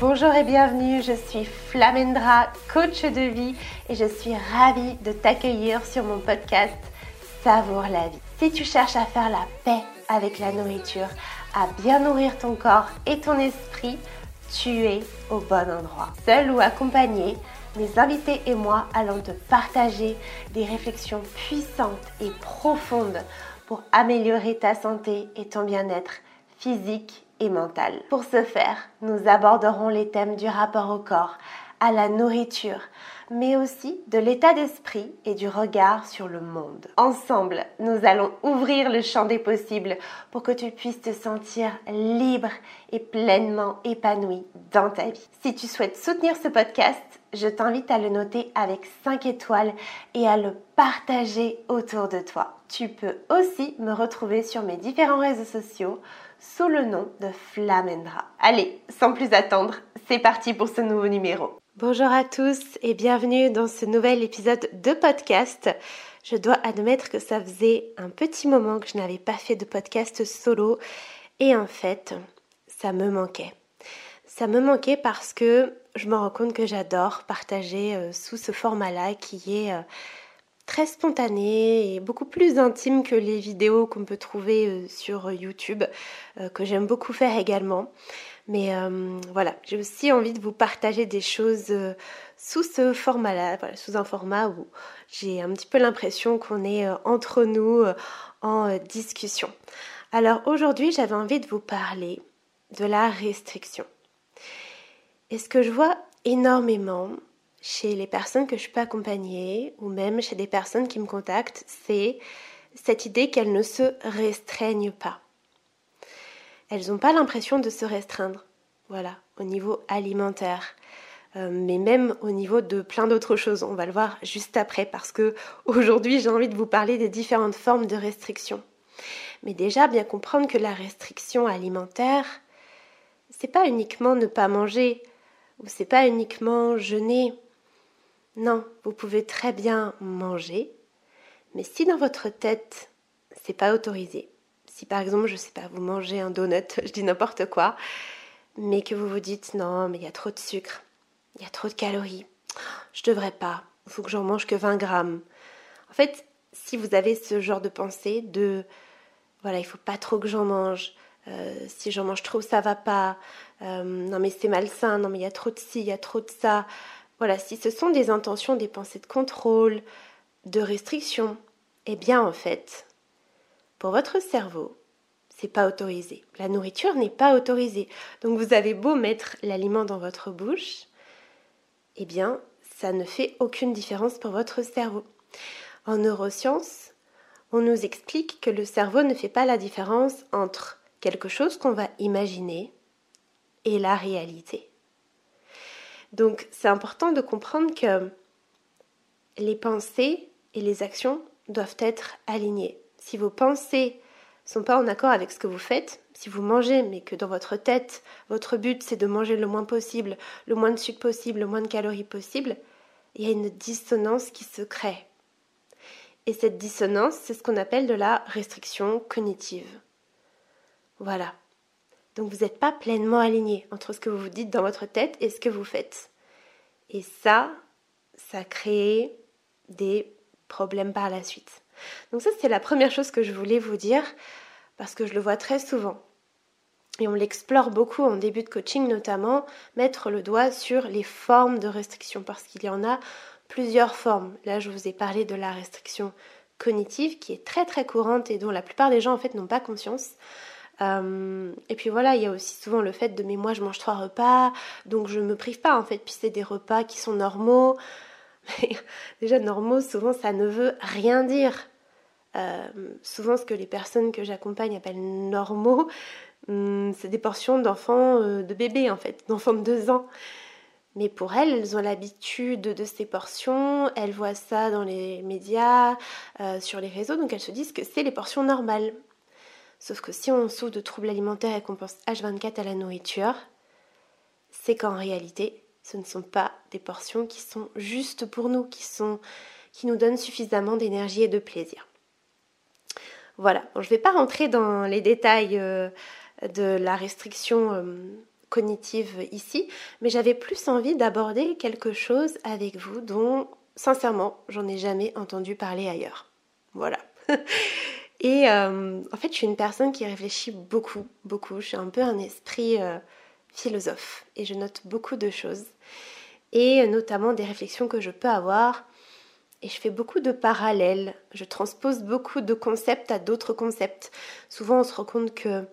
Bonjour et bienvenue, je suis Flamendra, coach de vie et je suis ravie de t'accueillir sur mon podcast Savoure la vie. Si tu cherches à faire la paix avec la nourriture, à bien nourrir ton corps et ton esprit, tu es au bon endroit. Seul ou accompagné, mes invités et moi allons te partager des réflexions puissantes et profondes pour améliorer ta santé et ton bien-être physique et mentale. Pour ce faire, nous aborderons les thèmes du rapport au corps, à la nourriture, mais aussi de l'état d'esprit et du regard sur le monde. Ensemble, nous allons ouvrir le champ des possibles pour que tu puisses te sentir libre et pleinement épanoui dans ta vie. Si tu souhaites soutenir ce podcast, je t'invite à le noter avec 5 étoiles et à le partager autour de toi. Tu peux aussi me retrouver sur mes différents réseaux sociaux sous le nom de Flamendra. Allez, sans plus attendre, c'est parti pour ce nouveau numéro. Bonjour à tous et bienvenue dans ce nouvel épisode de podcast. Je dois admettre que ça faisait un petit moment que je n'avais pas fait de podcast solo et en fait, ça me manquait. Ça me manquait parce que je me rends compte que j'adore partager euh, sous ce format-là qui est euh, très spontané et beaucoup plus intime que les vidéos qu'on peut trouver euh, sur YouTube, euh, que j'aime beaucoup faire également. Mais euh, voilà, j'ai aussi envie de vous partager des choses sous ce format-là, sous un format où j'ai un petit peu l'impression qu'on est entre nous en discussion. Alors aujourd'hui, j'avais envie de vous parler de la restriction. Et ce que je vois énormément, chez les personnes que je peux accompagner ou même chez des personnes qui me contactent, c'est cette idée qu'elles ne se restreignent pas. Elles n'ont pas l'impression de se restreindre, voilà, au niveau alimentaire. Euh, mais même au niveau de plein d'autres choses. On va le voir juste après parce que aujourd'hui j'ai envie de vous parler des différentes formes de restriction. Mais déjà bien comprendre que la restriction alimentaire, c'est pas uniquement ne pas manger ou c'est pas uniquement jeûner non, vous pouvez très bien manger, mais si dans votre tête, c'est pas autorisé, si par exemple, je sais pas, vous mangez un donut, je dis n'importe quoi, mais que vous vous dites non, mais il y a trop de sucre, il y a trop de calories, je devrais pas, il faut que j'en mange que 20 grammes. En fait, si vous avez ce genre de pensée de voilà, il faut pas trop que j'en mange, euh, si j'en mange trop, ça va pas, euh, non mais c'est malsain, non mais il y a trop de ci, il y a trop de ça, voilà, si ce sont des intentions, des pensées de contrôle, de restriction, eh bien en fait, pour votre cerveau, c'est pas autorisé. La nourriture n'est pas autorisée. Donc vous avez beau mettre l'aliment dans votre bouche, eh bien ça ne fait aucune différence pour votre cerveau. En neurosciences, on nous explique que le cerveau ne fait pas la différence entre quelque chose qu'on va imaginer et la réalité. Donc c'est important de comprendre que les pensées et les actions doivent être alignées. Si vos pensées sont pas en accord avec ce que vous faites, si vous mangez mais que dans votre tête, votre but c'est de manger le moins possible, le moins de sucre possible, le moins de calories possible, il y a une dissonance qui se crée. Et cette dissonance, c'est ce qu'on appelle de la restriction cognitive. Voilà. Donc vous n'êtes pas pleinement aligné entre ce que vous vous dites dans votre tête et ce que vous faites. Et ça, ça crée des problèmes par la suite. Donc ça, c'est la première chose que je voulais vous dire parce que je le vois très souvent. Et on l'explore beaucoup en début de coaching notamment, mettre le doigt sur les formes de restriction parce qu'il y en a plusieurs formes. Là, je vous ai parlé de la restriction cognitive qui est très très courante et dont la plupart des gens en fait n'ont pas conscience. Euh, et puis voilà, il y a aussi souvent le fait de mais moi je mange trois repas, donc je me prive pas en fait. Puis c'est des repas qui sont normaux. Mais déjà normaux, souvent ça ne veut rien dire. Euh, souvent ce que les personnes que j'accompagne appellent normaux, hum, c'est des portions d'enfants, euh, de bébés en fait, d'enfants de deux ans. Mais pour elles, elles ont l'habitude de ces portions, elles voient ça dans les médias, sur les réseaux, donc elles se disent que c'est les portions normales. Sauf que si on souffre de troubles alimentaires et qu'on pense H24 à la nourriture, c'est qu'en réalité, ce ne sont pas des portions qui sont justes pour nous, qui, sont, qui nous donnent suffisamment d'énergie et de plaisir. Voilà, je ne vais pas rentrer dans les détails euh, de la restriction euh, cognitive ici, mais j'avais plus envie d'aborder quelque chose avec vous dont, sincèrement, j'en ai jamais entendu parler ailleurs. Voilà. Et euh, en fait, je suis une personne qui réfléchit beaucoup, beaucoup. Suis un peu un esprit euh, philosophe et je note beaucoup de choses. Et notamment des réflexions que je peux avoir. Et je fais beaucoup de parallèles. Je transpose beaucoup de concepts à d'autres concepts. Souvent, on se rend compte que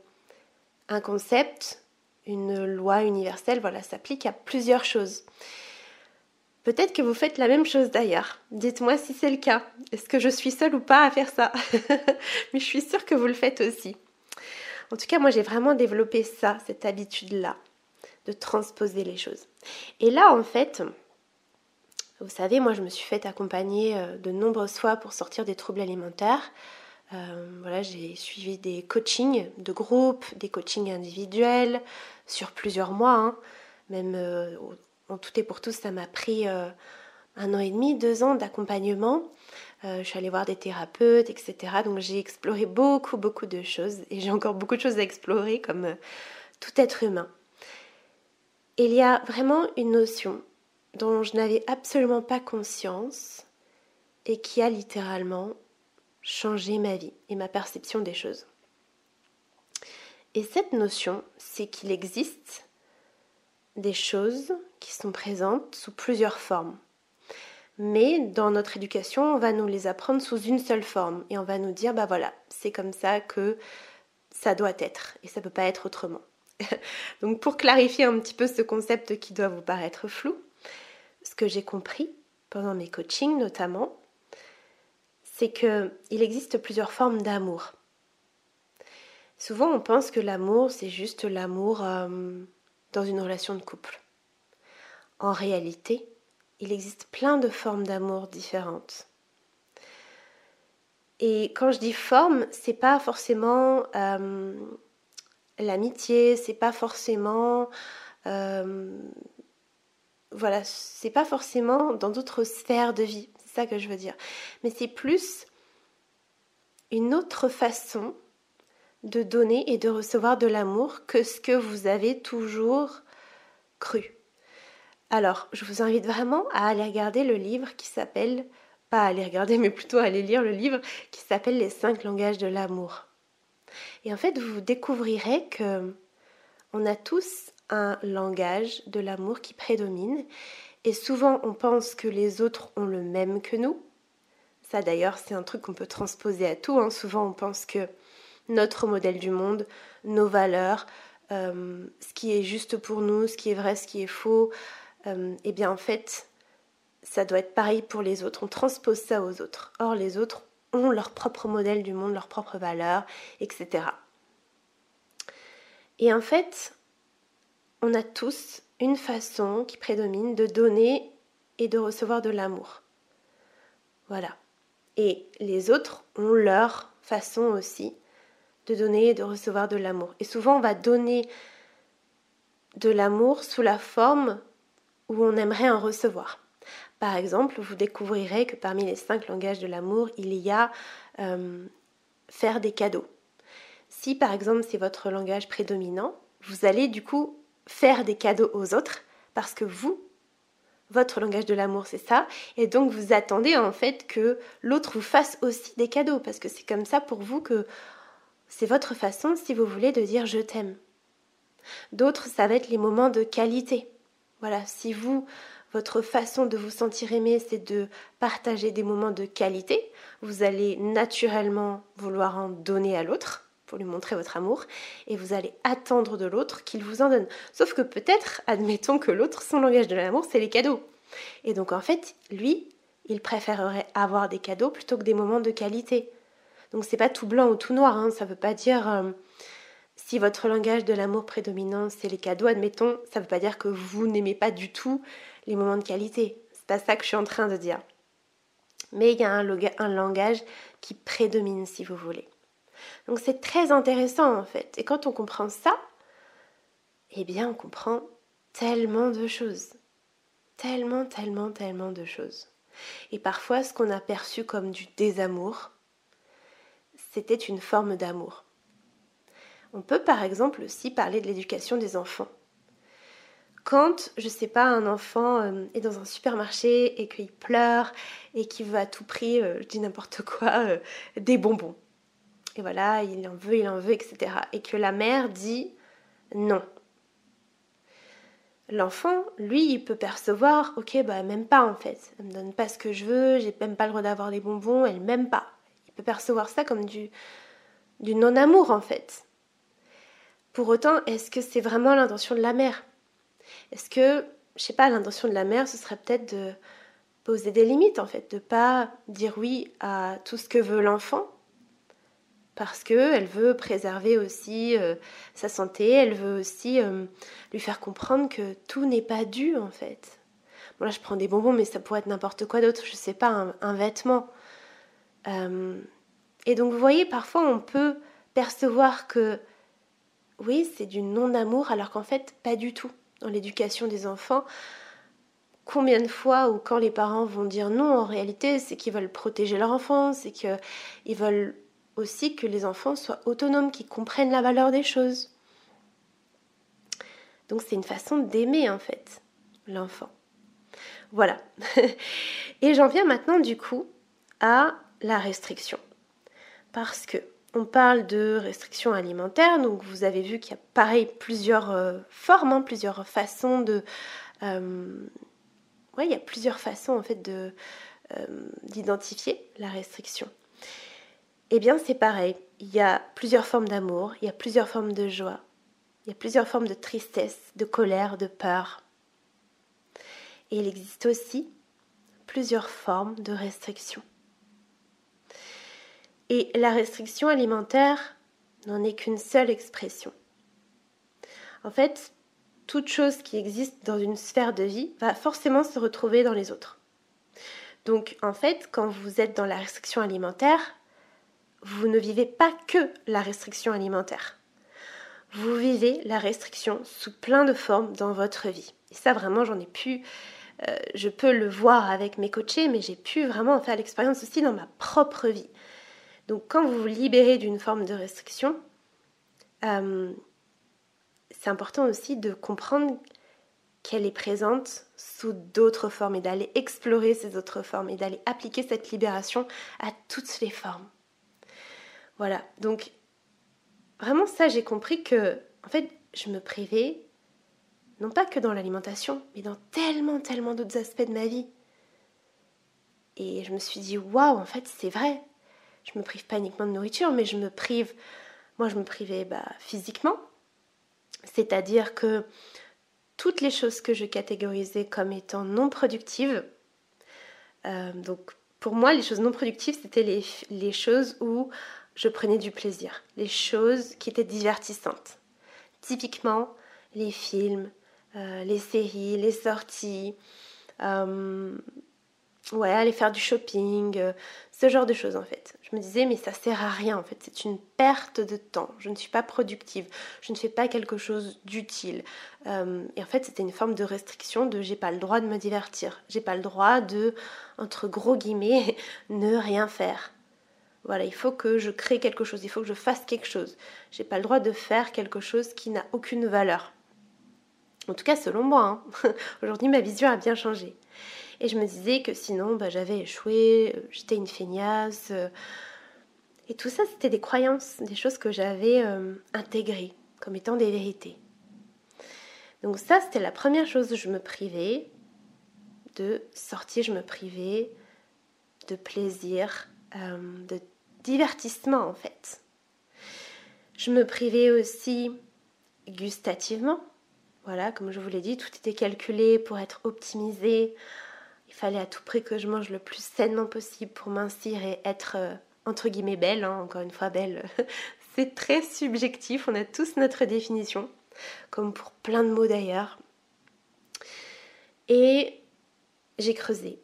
un concept, une loi universelle, voilà, s'applique à plusieurs choses. Peut-être que vous faites la même chose d'ailleurs. Dites-moi si c'est le cas. Est-ce que je suis seule ou pas à faire ça Mais je suis sûre que vous le faites aussi. En tout cas, moi j'ai vraiment développé ça, cette habitude-là, de transposer les choses. Et là, en fait, vous savez, moi je me suis fait accompagner euh, de nombreuses fois pour sortir des troubles alimentaires. Euh, voilà, j'ai suivi des coachings de groupe, des coachings individuels sur plusieurs mois, hein. même euh, en tout et pour tout, ça m'a pris euh, un an et demi, deux ans d'accompagnement. je suis allée voir des thérapeutes, etc. Donc j'ai exploré beaucoup, beaucoup de choses et j'ai encore beaucoup de choses à explorer comme tout être humain. il y a vraiment une notion dont je n'avais absolument pas conscience et qui a littéralement changer ma vie et ma perception des choses. Et cette notion, c'est qu'il existe des choses qui sont présentes sous plusieurs formes. Mais dans notre éducation, on va nous les apprendre sous une seule forme et on va nous dire, bah voilà, c'est comme ça que ça doit être et ça peut pas être autrement. Donc pour clarifier un petit peu ce concept qui doit vous paraître flou, ce que j'ai compris pendant mes coachings notamment, c'est qu'il existe plusieurs formes d'amour. Souvent, on pense que l'amour, c'est juste l'amour euh, dans une relation de couple. En réalité, il existe plein de formes d'amour différentes. Et quand je dis forme, c'est pas forcément euh, l'amitié, c'est pas forcément euh, voilà, c'est pas forcément dans d'autres sphères de vie ça que je veux dire. Mais c'est plus une autre façon de donner et de recevoir de l'amour que ce que vous avez toujours cru. Alors, je vous invite vraiment à aller regarder le livre qui s'appelle, pas à aller regarder, mais plutôt à aller lire le livre qui s'appelle Les cinq langages de l'amour. Et en fait, vous découvrirez que on a tous un langage de l'amour qui prédomine et souvent, on pense que les autres ont le même que nous. Ça, d'ailleurs, c'est un truc qu'on peut transposer à tout. Hein. Souvent, on pense que notre modèle du monde, nos valeurs, euh, ce qui est juste pour nous, ce qui est vrai, ce qui est faux, euh, eh bien, en fait, ça doit être pareil pour les autres. On transpose ça aux autres. Or, les autres ont leur propre modèle du monde, leurs propres valeurs, etc. Et en fait, on a tous une façon qui prédomine de donner et de recevoir de l'amour. Voilà. Et les autres ont leur façon aussi de donner et de recevoir de l'amour. Et souvent, on va donner de l'amour sous la forme où on aimerait en recevoir. Par exemple, vous découvrirez que parmi les cinq langages de l'amour, il y a euh, faire des cadeaux. Si par exemple c'est votre langage prédominant, vous allez du coup faire des cadeaux aux autres parce que vous, votre langage de l'amour, c'est ça. Et donc vous attendez en fait que l'autre vous fasse aussi des cadeaux parce que c'est comme ça pour vous que c'est votre façon, si vous voulez, de dire je t'aime. D'autres, ça va être les moments de qualité. Voilà, si vous, votre façon de vous sentir aimé, c'est de partager des moments de qualité, vous allez naturellement vouloir en donner à l'autre pour lui montrer votre amour, et vous allez attendre de l'autre qu'il vous en donne. Sauf que peut-être, admettons que l'autre, son langage de l'amour, c'est les cadeaux. Et donc en fait, lui, il préférerait avoir des cadeaux plutôt que des moments de qualité. Donc c'est pas tout blanc ou tout noir, hein. ça veut pas dire euh, si votre langage de l'amour prédominant c'est les cadeaux, admettons, ça veut pas dire que vous n'aimez pas du tout les moments de qualité. C'est pas ça que je suis en train de dire. Mais il y a un, un langage qui prédomine si vous voulez. Donc c'est très intéressant en fait. Et quand on comprend ça, eh bien on comprend tellement de choses. Tellement, tellement, tellement de choses. Et parfois ce qu'on a perçu comme du désamour, c'était une forme d'amour. On peut par exemple aussi parler de l'éducation des enfants. Quand, je sais pas, un enfant euh, est dans un supermarché et qu'il pleure et qu'il veut à tout prix, euh, je dis n'importe quoi, euh, des bonbons. Et voilà, il en veut, il en veut, etc. Et que la mère dit non. L'enfant, lui, il peut percevoir, ok, bah même pas en fait. Elle me donne pas ce que je veux, j'ai même pas le droit d'avoir des bonbons, elle m'aime pas. Peut percevoir ça comme du, du non-amour en fait. Pour autant, est-ce que c'est vraiment l'intention de la mère? Est-ce que, je sais pas, l'intention de la mère, ce serait peut-être de poser des limites en fait, de pas dire oui à tout ce que veut l'enfant, parce qu'elle veut préserver aussi euh, sa santé, elle veut aussi euh, lui faire comprendre que tout n'est pas dû en fait. Bon là je prends des bonbons mais ça pourrait être n'importe quoi d'autre, je sais pas, un, vêtement. Euh, et donc vous voyez, parfois on peut percevoir que oui, c'est du non-amour alors qu'en fait pas du tout. Dans l'éducation des enfants, combien de fois ou quand les parents vont dire non, en réalité, c'est qu'ils veulent protéger leur enfant, c'est qu'ils veulent aussi que les enfants soient autonomes, qu'ils comprennent la valeur des choses. Donc c'est une façon d'aimer en fait l'enfant. Voilà. Et j'en viens maintenant du coup à la restriction. Parce que on parle de restriction alimentaire, donc vous avez vu qu'il y a pareil plusieurs euh, formes, hein, plusieurs façons de. Euh, il y a plusieurs façons en fait de euh, d'identifier la restriction. Eh bien, c'est pareil. Il y a plusieurs formes d'amour, il y a plusieurs formes de joie, il y a plusieurs formes de tristesse, de colère, de peur. Et il existe aussi plusieurs formes de restriction. Et la restriction alimentaire n'en est qu'une seule expression. En fait, toute chose qui existe dans une sphère de vie va forcément se retrouver dans les autres. Donc en fait, quand vous êtes dans la restriction alimentaire, vous ne vivez pas que la restriction alimentaire. Vous vivez la restriction sous plein de formes dans votre vie. Et ça, vraiment, j'en ai pu, euh, je peux le voir avec mes coachés, mais j'ai pu vraiment en faire l'expérience aussi dans ma propre vie. Donc, quand vous vous libérez d'une forme de restriction, euh, c'est important aussi de comprendre qu'elle est présente sous d'autres formes et d'aller explorer ces autres formes et d'aller appliquer cette libération à toutes les formes. Voilà, donc vraiment ça j'ai compris que en fait je me privais non pas que dans l'alimentation, mais dans tellement tellement d'autres aspects de ma vie. Et je me suis dit waouh, en fait c'est vrai. Je me prive pas uniquement de nourriture, mais je me prive moi je me privais bah, physiquement, c'est-à-dire que toutes les choses que je catégorisais comme étant non productives, euh, donc pour moi, les choses non productives, c'était les, choses où je prenais du plaisir, les choses qui étaient divertissantes. Typiquement, les films, euh, les séries, les sorties, euh, ouais, aller faire du shopping, euh, ce genre de choses en fait. Je me disais, mais ça sert à rien en fait, c'est une perte de temps, je ne suis pas productive, je ne fais pas quelque chose d'utile. et en fait, c'était une forme de restriction de j'ai pas le droit de me divertir, j'ai pas le droit de, entre gros guillemets, ne rien faire. Voilà, il faut que je crée quelque chose, il faut que je fasse quelque chose. J'ai pas le droit de faire quelque chose qui n'a aucune valeur. En tout cas, selon moi. Hein. Aujourd'hui, ma vision a bien changé. Et je me disais que sinon, bah, j'avais échoué, euh, j'étais une feignasse. Euh. et tout ça, c'était des croyances, des choses que j'avais euh, intégrées comme étant des vérités. Donc ça, c'était la première chose où je me privais de sortir, je me privais de plaisir, de divertissement en fait. Je me privais aussi gustativement. Voilà, comme je vous l'ai dit, tout était calculé pour être optimisé. Il fallait à tout prix que je mange le plus sainement possible pour mincir et être euh, entre guillemets belle. Hein. Encore une fois, belle, c'est très subjectif. On a tous notre définition, comme pour plein de mots d'ailleurs. Et j'ai creusé.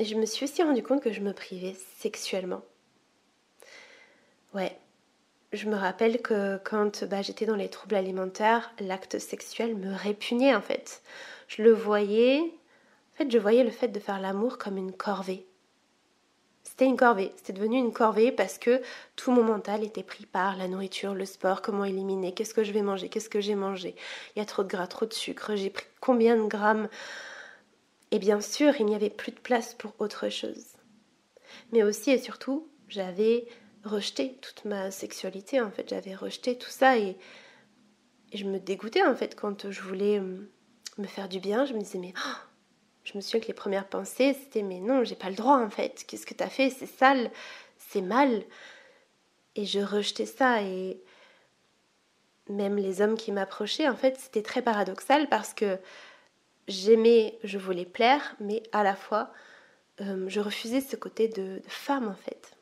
Je me suis aussi rendu compte que je me privais sexuellement. Ouais. Je me rappelle que quand bah, j'étais dans les troubles alimentaires, l'acte sexuel me répugnait en fait. Je le voyais, en fait, je voyais le fait de faire l'amour comme une corvée. C'était une corvée, c'était devenu une corvée parce que tout mon mental était pris par la nourriture, le sport, comment éliminer, qu'est-ce que je vais manger, qu'est-ce que j'ai mangé. Il y a trop de gras, trop de sucre, j'ai pris combien de grammes? Et bien sûr, il n'y avait plus de place pour autre chose. Mais aussi et surtout, j'avais rejeté toute ma sexualité, en fait, j'avais rejeté tout ça et, je me dégoûtais en fait quand je voulais hum, me faire du bien, je me disais mais oh, je me souviens que les premières pensées, c'était mais non, j'ai pas le droit en fait. Qu'est-ce que t'as fait? C'est sale, c'est mal. Et je rejetais ça et même les hommes qui m'approchaient, en fait, c'était très paradoxal parce que j'aimais, je voulais plaire, mais à la fois, euh, je refusais ce côté de, femme en fait.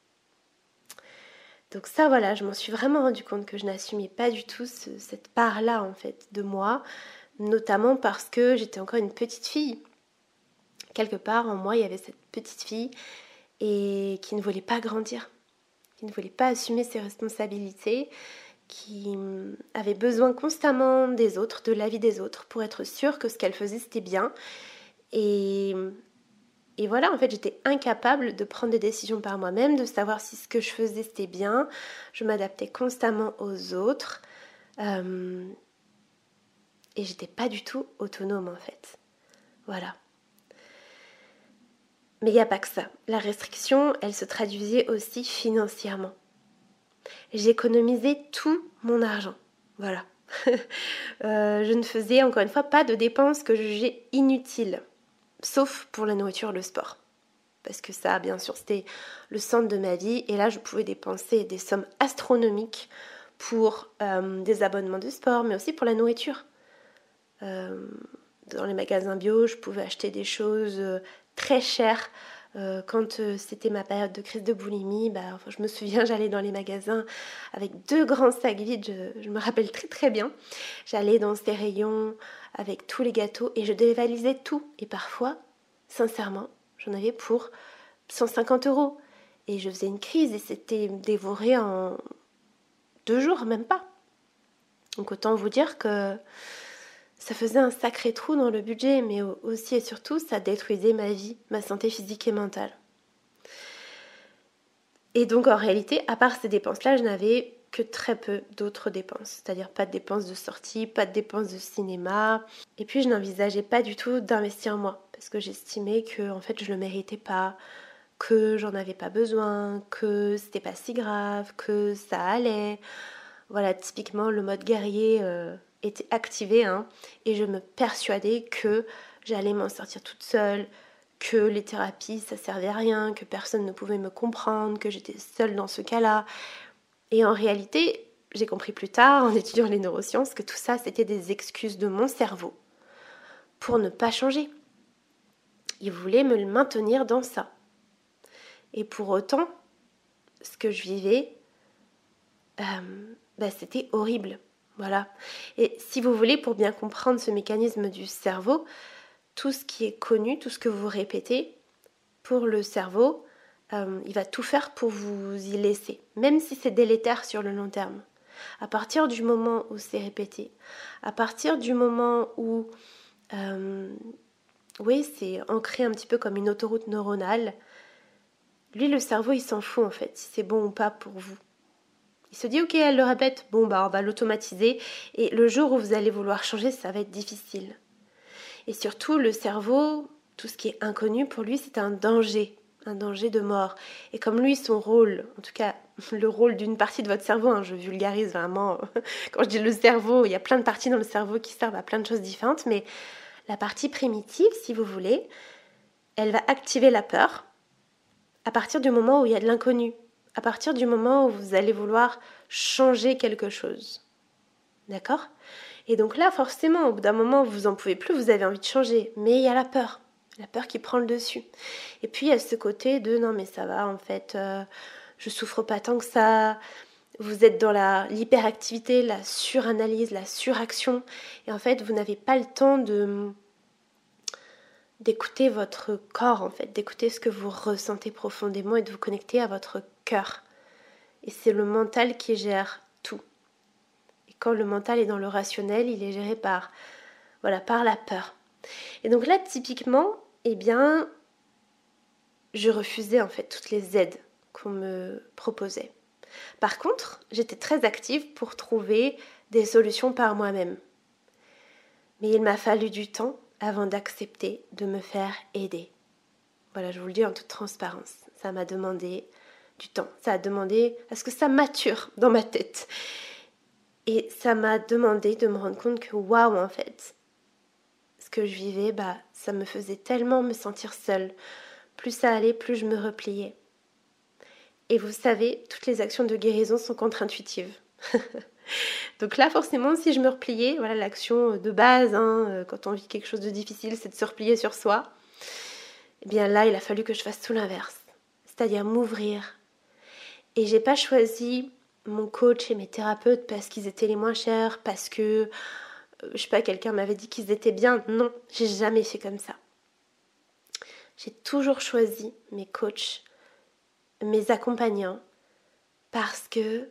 Donc ça, voilà, je m'en suis vraiment rendu compte que je n'assumais pas du tout cette part-là en fait de moi, notamment parce que j'étais encore une petite fille quelque part en moi, il y avait cette petite fille qui ne voulait pas grandir, qui ne voulait pas assumer ses responsabilités, qui hum, avait besoin constamment des autres, de l'avis des autres, pour être sûre que ce qu'elle faisait c'était bien. Et, et voilà, en fait, j'étais incapable de prendre des décisions par moi-même, de savoir si ce que je faisais c'était bien. Je m'adaptais constamment aux autres. Euh, et j'étais pas du tout autonome en fait. Voilà. Mais il n'y a pas que ça. La restriction, elle se traduisait aussi financièrement. J'économisais tout mon argent. Voilà. Euh, je ne faisais encore une fois pas de dépenses que je jugeais inutiles, sauf pour la nourriture, le sport. Parce que ça, bien sûr, c'était le centre de ma vie. Et là, je pouvais dépenser des sommes astronomiques pour euh, des abonnements de sport, mais aussi pour la nourriture. Euh, dans les magasins bio, je pouvais acheter des choses très cher. Euh, quand euh, c'était ma période de crise de boulimie, bah, je me souviens, j'allais dans les magasins avec deux grands sacs vides, je, me rappelle très très bien. J'allais dans ces rayons avec tous les gâteaux et je dévalisais tout. Et parfois, sincèrement, j'en avais pour 150 euros. Et je faisais une crise et c'était dévoré en deux jours, même pas. Donc autant vous dire que ça faisait un sacré trou dans le budget, mais aussi et surtout, ça détruisait ma vie, ma santé physique et mentale. Et donc en réalité, à part ces dépenses-là, je n'avais que très peu d'autres dépenses, c'est-à-dire pas de dépenses de sortie, pas de dépenses de cinéma. Et puis je n'envisageais pas du tout d'investir en moi, parce que j'estimais que en fait je le méritais pas, que j'en avais pas besoin, que c'était pas si grave, que ça allait. Voilà, typiquement le mode guerrier. Euh, était activée hein, et je me persuadais que j'allais m'en sortir toute seule, que les thérapies ça servait à rien, que personne ne pouvait me comprendre, que j'étais seule dans ce cas-là. Et en réalité, j'ai compris plus tard en étudiant les neurosciences que tout ça c'était des excuses de mon cerveau pour ne pas changer. Il voulait me maintenir dans ça. Et pour autant, ce que je vivais, euh, bah, c'était horrible. Voilà. Et si vous voulez, pour bien comprendre ce mécanisme du cerveau, tout ce qui est connu, tout ce que vous répétez, pour le cerveau, euh, il va tout faire pour vous y laisser, même si c'est délétère sur le long terme. À partir du moment où c'est répété, à partir du moment où, euh, oui, c'est ancré un petit peu comme une autoroute neuronale, lui, le cerveau, il s'en fout en fait, si c'est bon ou pas pour vous. Il se dit ok, elle le répète, bon bah on va l'automatiser et le jour où vous allez vouloir changer, ça va être difficile. Et surtout, le cerveau, tout ce qui est inconnu pour lui, c'est un danger, un danger de mort. Et comme lui, son rôle, en tout cas le rôle d'une partie de votre cerveau, hein, je vulgarise vraiment, quand je dis le cerveau, il y a plein de parties dans le cerveau qui servent à plein de choses différentes, mais la partie primitive, si vous voulez, elle va activer la peur à partir du moment où il y a de l'inconnu, à partir du moment où vous allez vouloir changer quelque chose. D'accord? Et donc là, forcément, au bout d'un moment, vous en pouvez plus, vous avez envie de changer, mais il y a la peur, la peur qui prend le dessus. Et puis il y a ce côté de non mais ça va, en fait, euh, je souffre pas tant que ça. Vous êtes dans la l'hyperactivité, la suranalyse, la suraction, et en fait, vous n'avez pas le temps de d'écouter votre corps en fait, d'écouter ce que vous ressentez profondément et de vous connecter à votre Et c'est le mental qui gère tout. Et quand le mental est dans le rationnel, il est géré par voilà, par la peur. Et donc là typiquement, eh bien je refusais en fait toutes les aides qu'on me proposait. Par contre, j'étais très active pour trouver des solutions par moi-même. Mais il m'a fallu du temps avant d'accepter de me faire aider. Voilà, je vous le dis en toute transparence. Ça m'a demandé du temps. Ça a demandé à ce que ça mature dans ma tête. Et ça m'a demandé de me rendre compte que waouh, en fait, ce que je vivais, bah, ça me faisait tellement me sentir seule. Plus ça allait, plus je me repliais. Et vous savez, toutes les actions de guérison sont contre-intuitives. Donc là, forcément, si je me repliais, voilà l'action de base, hein, euh, quand on vit quelque chose de difficile, c'est de se replier sur soi. Eh bien là, il a fallu que je fasse tout l'inverse, c'est-à-dire m'ouvrir. Et j'ai pas choisi mon coach et mes thérapeutes parce qu'ils étaient les moins chers, parce que, euh, je sais pas, quelqu'un m'avait dit qu'ils étaient bien. Non, j'ai jamais fait comme ça. J'ai toujours choisi mes coachs, mes accompagnants, parce que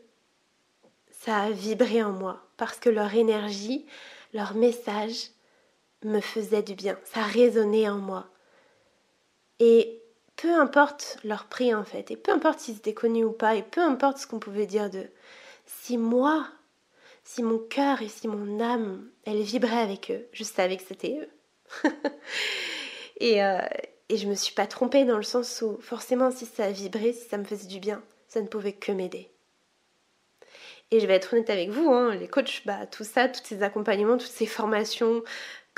ça a vibré en moi, parce que leur énergie, leur message me faisait du bien, ça résonnait en moi. Et peu importe leur prix en fait, et peu importe s'ils étaient connus ou pas, et peu importe ce qu'on pouvait dire d'eux, si moi, si mon cœur et si mon âme, elle vibrait avec eux, je savais que c'était eux. et, euh, et je me suis pas trompée dans le sens où forcément si ça vibrait, si ça me faisait du bien, ça ne pouvait que m'aider. Et je vais être honnête avec vous, hein, les coachs, bah, tout ça, tous ces accompagnements, toutes ces formations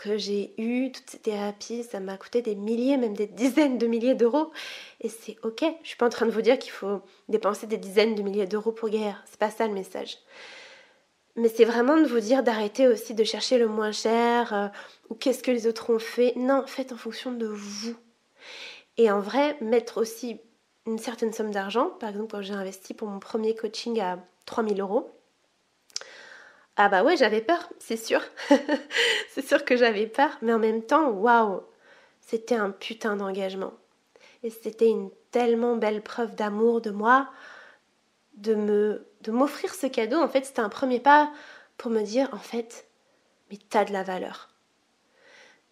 que j'ai eues, toutes ces thérapies, ça m'a coûté des milliers, même des dizaines de milliers d'euros. Et c'est ok, je suis pas en train de vous dire qu'il faut dépenser des dizaines de milliers d'euros pour guérir. C'est pas ça le message. Mais c'est vraiment de vous dire d'arrêter aussi de chercher le moins cher euh, ou qu'est-ce que les autres ont fait. Non, faites en fonction de vous. Et en vrai, mettre aussi une certaine somme d'argent, par exemple quand j'ai investi pour mon premier coaching à 3000 euros. Ah bah ouais, j'avais peur, c'est sûr. c'est sûr que j'avais peur, mais en même temps, waouh, c'était un putain d'engagement. Et c'était une tellement belle preuve d'amour de moi, de me de m'offrir ce cadeau. En fait, c'était un premier pas pour me dire, en fait, mais t'as de la valeur.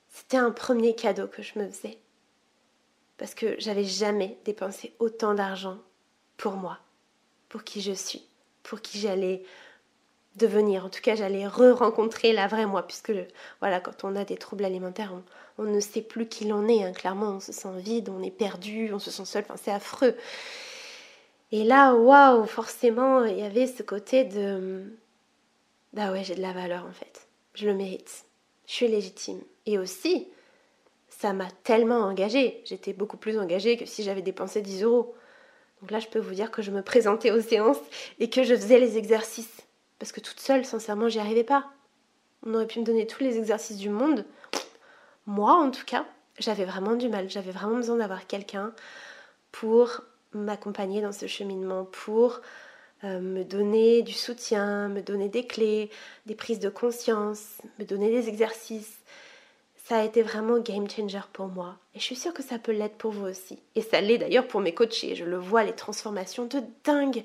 C'était un premier cadeau que je me faisais. Parce que j'avais jamais dépensé autant d'argent pour moi, pour qui je suis pour qui j'allais devenir. En tout cas, j'allais re-rencontrer la vraie moi, puisque voilà, quand on a des troubles alimentaires, on, ne sait plus qui l'on est. Hein. Clairement, on se sent vide, on est perdu, on se sent seul. Enfin, c'est affreux. Et là, waouh, forcément, il y avait ce côté de bah ouais, j'ai de la valeur en fait. Je le mérite. Je suis légitime. Et aussi, ça m'a tellement engagée. J'étais beaucoup plus engagée que si j'avais dépensé 10 euros. Donc là, je peux vous dire que je me présentais aux séances et que je faisais les exercices. Parce que toute seule, sincèrement, j'y arrivais pas. On aurait pu me donner tous les exercices du monde. Moi, en tout cas, j'avais vraiment du mal. J'avais vraiment besoin d'avoir quelqu'un pour m'accompagner dans ce cheminement, pour euh, me donner du soutien, me donner des clés, des prises de conscience, me donner des exercices ça a été vraiment game changer pour moi. Et je suis sûre que ça peut l'être pour vous aussi. Et ça l'est d'ailleurs pour mes coachés. Je le vois, les transformations de dingue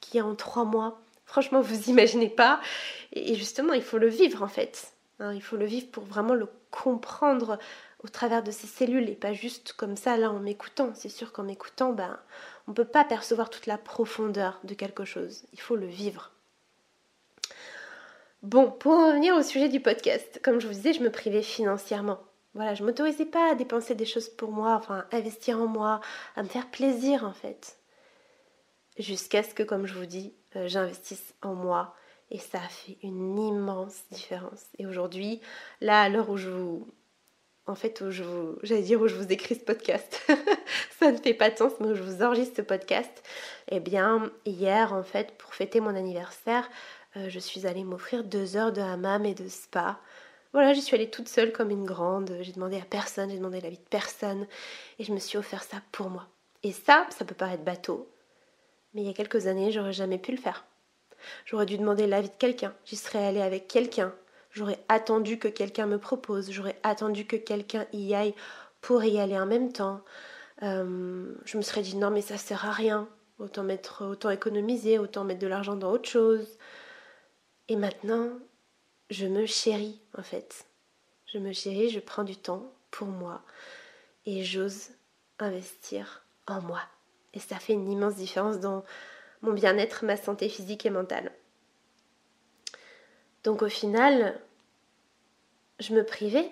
qu'il y a en trois mois. Franchement, vous imaginez pas. Et justement, il faut le vivre en fait. Hein, il faut le vivre pour vraiment le comprendre au travers de ces cellules et pas juste comme ça là en m'écoutant. C'est sûr qu'en m'écoutant, ben, on ne peut pas percevoir toute la profondeur de quelque chose. Il faut le vivre. Bon, pour en revenir au sujet du podcast, comme je vous disais, je me privais financièrement. Voilà, je m'autorisais pas à dépenser des choses pour moi, enfin investir en moi, à me faire plaisir en fait. Jusqu'à ce que, comme je vous dis, euh, j'investisse en moi. Et ça fait une immense différence. Et aujourd'hui, là, à l'heure où je vous. En fait, où je vous. J'allais dire où je vous écris ce podcast. ça ne fait pas de sens, mais où je vous enregistre ce podcast. Eh bien, hier, en fait, pour fêter mon anniversaire, euh, je suis allée m'offrir deux heures de hammam et de spa. Voilà, j'y suis allée toute seule comme une grande. J'ai demandé à personne, j'ai demandé l'avis de personne. Et je me suis offert ça pour moi. Et ça, ça peut paraître bateau. Mais il y a quelques années, j'aurais jamais pu le faire. J'aurais dû demander l'avis de quelqu'un. J'y serais allée avec quelqu'un. J'aurais attendu que quelqu'un me propose. J'aurais attendu que quelqu'un y aille pour y aller en même temps. Euh, je me serais dit non mais ça sert à rien. Autant mettre, autant économiser, autant mettre de l'argent dans autre chose. Et maintenant, je me chéris en fait. Je me chéris, je prends du temps pour moi et j'ose investir en moi. Et ça fait une immense différence dans mon bien-être, ma santé physique et mentale. Donc au final, je me privais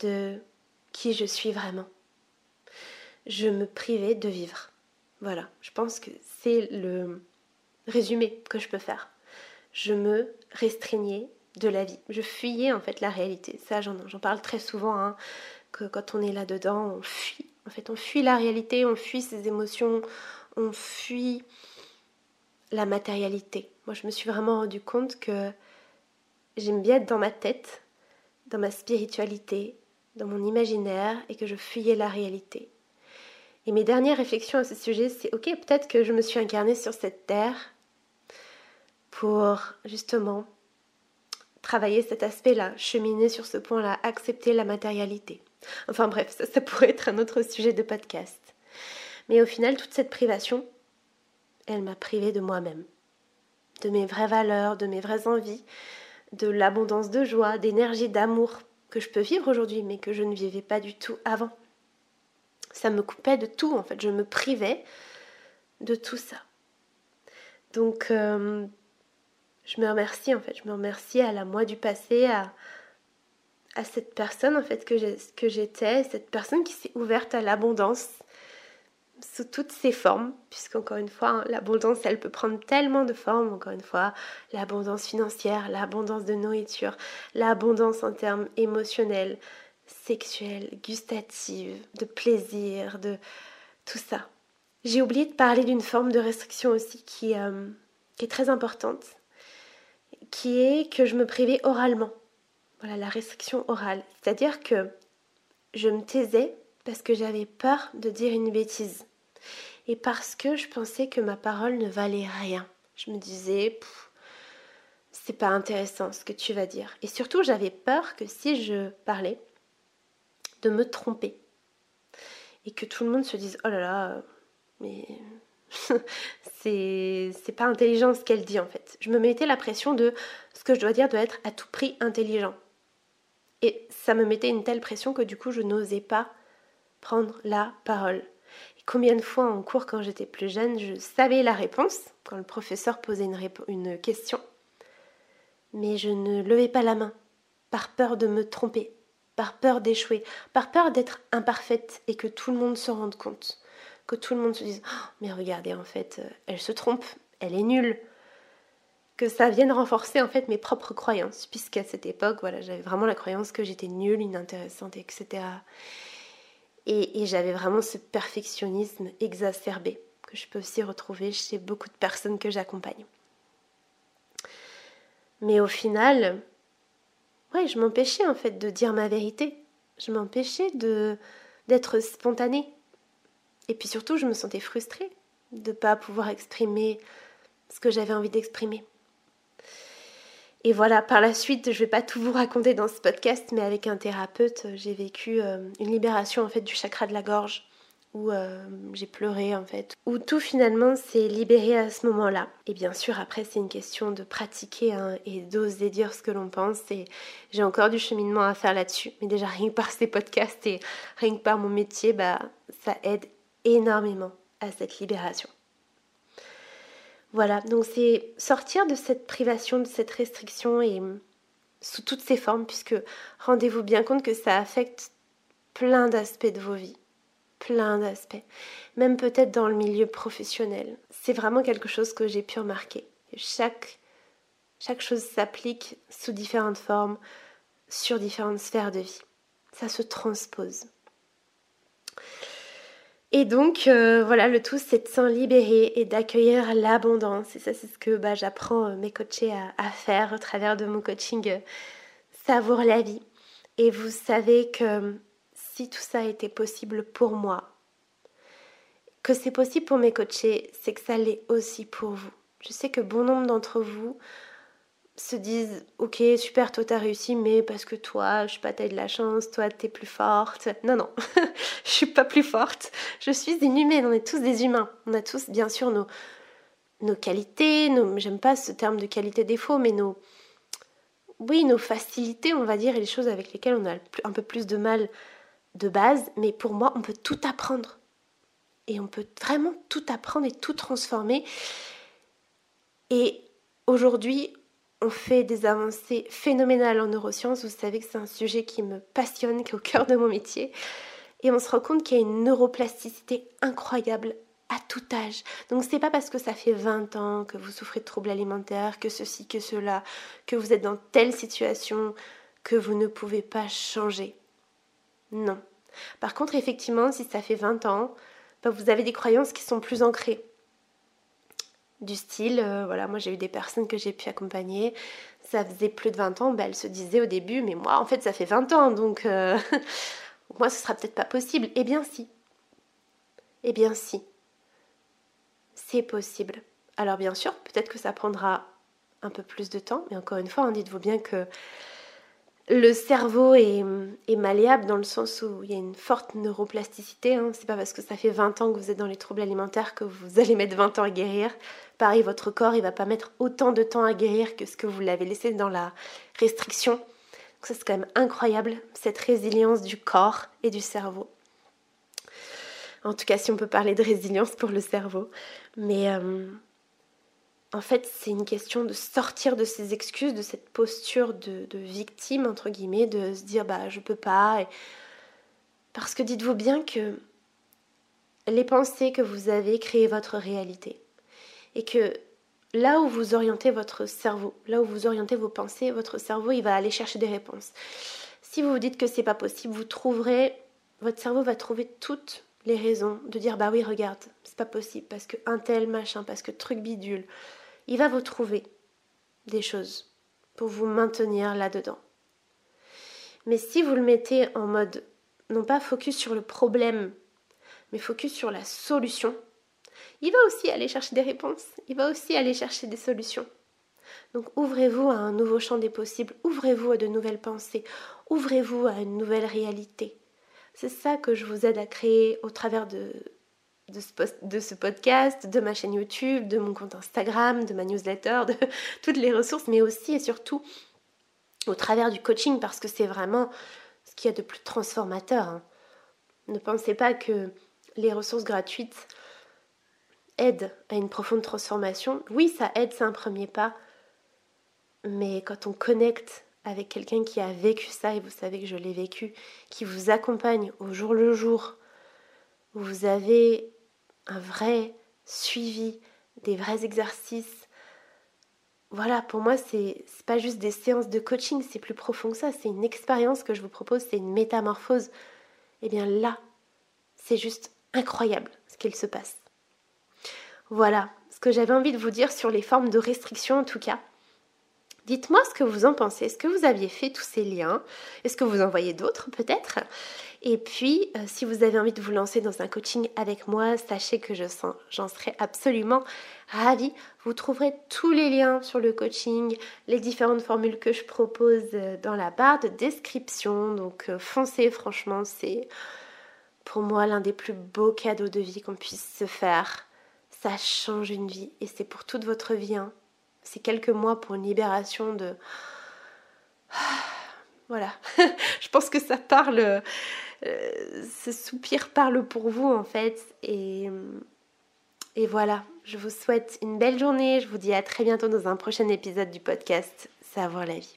de qui je suis vraiment. Je me privais de vivre. Voilà, je pense que c'est le résumé que je peux faire. Je me restreignais de la vie. Je fuyais en fait la réalité. Ça, j'en parle très souvent, hein, que quand on est là-dedans, on fuit. En fait, on fuit la réalité, on fuit ses émotions, on fuit la matérialité. Moi, je me suis vraiment rendu compte que j'aime bien être dans ma tête, dans ma spiritualité, dans mon imaginaire et que je fuyais la réalité. Et mes dernières réflexions à ce sujet, c'est ok, peut-être que je me suis incarnée sur cette terre pour justement travailler cet aspect-là, cheminer sur ce point-là, accepter la matérialité. Enfin bref, ça, pourrait être un autre sujet de podcast. Mais au final, toute cette privation, elle m'a privée de moi-même, de mes vraies valeurs, de mes vraies envies, de l'abondance de joie, d'énergie, d'amour que je peux vivre aujourd'hui, mais que je ne vivais pas du tout avant. Ça me coupait de tout, en fait, je me privais de tout ça. Donc, euh, je me remercie, en fait, je me remercie à la moi du passé, à, à cette personne, en fait, que j'étais, cette personne qui s'est ouverte à l'abondance, sous toutes ses formes, puisqu'encore une fois, hein, l'abondance, elle peut prendre tellement de formes, encore une fois, l'abondance financière, l'abondance de nourriture, l'abondance en termes émotionnels, sexuels, gustatifs, de plaisir, de tout ça. J'ai oublié de parler d'une forme de restriction aussi qui, euh, qui est très importante, qui est que je me privais oralement. Voilà, la restriction orale. C'est-à-dire que je me taisais parce que j'avais peur de dire une bêtise et parce que je pensais que ma parole ne valait rien. Je me disais, c'est pas intéressant ce que tu vas dire. Et surtout, j'avais peur que si je parlais, de me tromper. Et que tout le monde se dise, oh là là, mais c'est, pas intelligent ce qu'elle dit en fait. Je me mettais la pression de ce que je dois dire doit être à tout prix intelligent. Et ça me mettait une telle pression que du coup, je n'osais pas prendre la parole. Combien de fois en cours quand j'étais plus jeune, je savais la réponse quand le professeur posait une, question, mais je ne levais pas la main par peur de me tromper, par peur d'échouer, par peur d'être imparfaite et que tout le monde se rende compte, que tout le monde se dise oh, mais regardez en fait, euh, elle se trompe, elle est nulle, que ça vienne renforcer en fait mes propres croyances, puisqu'à cette époque, voilà, j'avais vraiment la croyance que j'étais nulle, inintéressante, etc. Et, j'avais vraiment ce perfectionnisme exacerbé que je peux aussi retrouver chez beaucoup de personnes que j'accompagne. Mais au final, ouais, je m'empêchais en fait de dire ma vérité. Je m'empêchais de d'être spontanée. Et puis surtout, je me sentais frustrée de ne pas pouvoir exprimer ce que j'avais envie d'exprimer. Et voilà, par la suite, je ne vais pas tout vous raconter dans ce podcast, mais avec un thérapeute, j'ai vécu euh, une libération en fait du chakra de la gorge, où euh, j'ai pleuré en fait, où tout finalement s'est libéré à ce moment-là. Et bien sûr, après, c'est une question de pratiquer hein, et d'oser dire ce que l'on pense. Et j'ai encore du cheminement à faire là-dessus. Mais déjà, rien que par ces podcasts et rien que par mon métier, bah, ça aide énormément à cette libération. Voilà, donc c'est sortir de cette privation, de cette restriction et mm, sous toutes ses formes, puisque rendez-vous bien compte que ça affecte plein d'aspects de vos vies, plein d'aspects, même peut-être dans le milieu professionnel. C'est vraiment quelque chose que j'ai pu remarquer. Chaque, chaque chose s'applique sous différentes formes, sur différentes sphères de vie. Ça se transpose. Et donc, euh, voilà, le tout, c'est de s'en libérer et d'accueillir l'abondance. Et ça, c'est ce que bah, j'apprends euh, mes coachés à, faire au travers de mon coaching euh, Savoure la vie. Et vous savez que si tout ça était possible pour moi, que c'est possible pour mes coachés, c'est que ça l'est aussi pour vous. Je sais que bon nombre d'entre vous se disent ok super toi t'as réussi mais parce que toi je sais pas t'as de la chance toi t'es plus forte. Non non je suis pas plus forte. Je suis une humaine on est tous des humains. On a tous bien sûr nos nos qualités j'aime pas ce terme de qualité défaut mais nos oui nos facilités on va dire et les choses avec lesquelles on a un peu plus de mal de base. Mais pour moi on peut tout apprendre. Et on peut vraiment tout apprendre et tout transformer. Et aujourd'hui, on fait des avancées phénoménales en neurosciences. Vous savez que c'est un sujet qui me passionne, qui est au cœur de mon métier. Et on se rend compte qu'il y a une neuroplasticité incroyable à tout âge. Donc c'est pas parce que ça fait 20 ans que vous souffrez de troubles alimentaires, que ceci, que cela, que vous êtes dans telle situation, que vous ne pouvez pas changer. Non. Par contre, effectivement, si ça fait 20 ans, bah, vous avez des croyances qui sont plus ancrées. Du style, euh, voilà, moi j'ai eu des personnes que j'ai pu accompagner, ça faisait plus de 20 ans, bah, elles se disaient au début, mais moi en fait ça fait 20 ans, donc euh, moi ce sera peut-être pas possible. Eh bien si. Eh bien si. C'est possible. Alors bien sûr, peut-être que ça prendra un peu plus de temps, mais encore une fois, hein, dites-vous bien que le cerveau est, malléable dans le sens où il y a une forte neuroplasticité. Hein. C'est pas parce que ça fait 20 ans que vous êtes dans les troubles alimentaires que vous allez mettre 20 ans à guérir. Pareil, votre corps, il va pas mettre autant de temps à guérir que ce que vous l'avez laissé dans la restriction. Donc ça, c'est quand même incroyable, cette résilience du corps et du cerveau. En tout cas, si on peut parler de résilience pour le cerveau. Mais euh, en fait, c'est une question de sortir de ces excuses, de cette posture de, victime, entre guillemets, de se dire bah je peux pas. Parce que dites-vous bien que les pensées que vous avez créent votre réalité. Et que là où vous orientez votre cerveau, là où vous orientez vos pensées, votre cerveau il va aller chercher des réponses. Si vous vous dites que c'est pas possible, vous trouverez, votre cerveau va trouver toutes les raisons de dire bah oui regarde c'est pas possible parce que un tel machin parce que truc bidule il va vous trouver des choses pour vous maintenir là-dedans. Mais si vous le mettez en mode, non pas focus sur le problème, mais focus sur la solution, il va aussi aller chercher des réponses, il va aussi aller chercher des solutions. Donc ouvrez-vous à un nouveau champ des possibles, ouvrez-vous à de nouvelles pensées, ouvrez-vous à une nouvelle réalité. C'est ça que je vous aide à créer au travers de, de ce, de ce, podcast, de ma chaîne YouTube, de mon compte Instagram, de ma newsletter, de toutes les ressources, mais aussi et surtout au travers du coaching, parce que c'est vraiment ce qu'il y a de plus transformateur. Hein. Ne pensez pas que les ressources gratuites aident à une profonde transformation. Oui, ça aide, c'est un premier pas, mais quand on connecte avec quelqu'un qui a vécu ça, et vous savez que je l'ai vécu, qui vous accompagne au jour le jour, vous avez un vrai suivi, des vrais exercices. Voilà, pour moi, c'est pas juste des séances de coaching, c'est plus profond que ça. C'est une expérience que je vous propose, c'est une métamorphose. Et eh bien là, c'est juste incroyable ce qu'il se passe. Voilà ce que j'avais envie de vous dire sur les formes de restriction en tout cas. Dites-moi ce que vous en pensez. Est-ce que vous aviez fait tous ces liens? Est-ce que vous en voyez d'autres peut-être? Et puis, euh, si vous avez envie de vous lancer dans un coaching avec moi, sachez que j'en serai absolument ravie. Vous trouverez tous les liens sur le coaching, les différentes formules que je propose euh, dans la barre de description. Donc euh, foncez, franchement, c'est pour moi l'un des plus beaux cadeaux de vie qu'on puisse se faire. Ça change une vie et c'est pour toute votre vie. Hein ces quelques mois pour une libération de... Voilà, je pense que ça parle, euh, ce soupir parle pour vous en fait. Et, et voilà, je vous souhaite une belle journée. Je vous dis à très bientôt dans un prochain épisode du podcast Savoir la vie.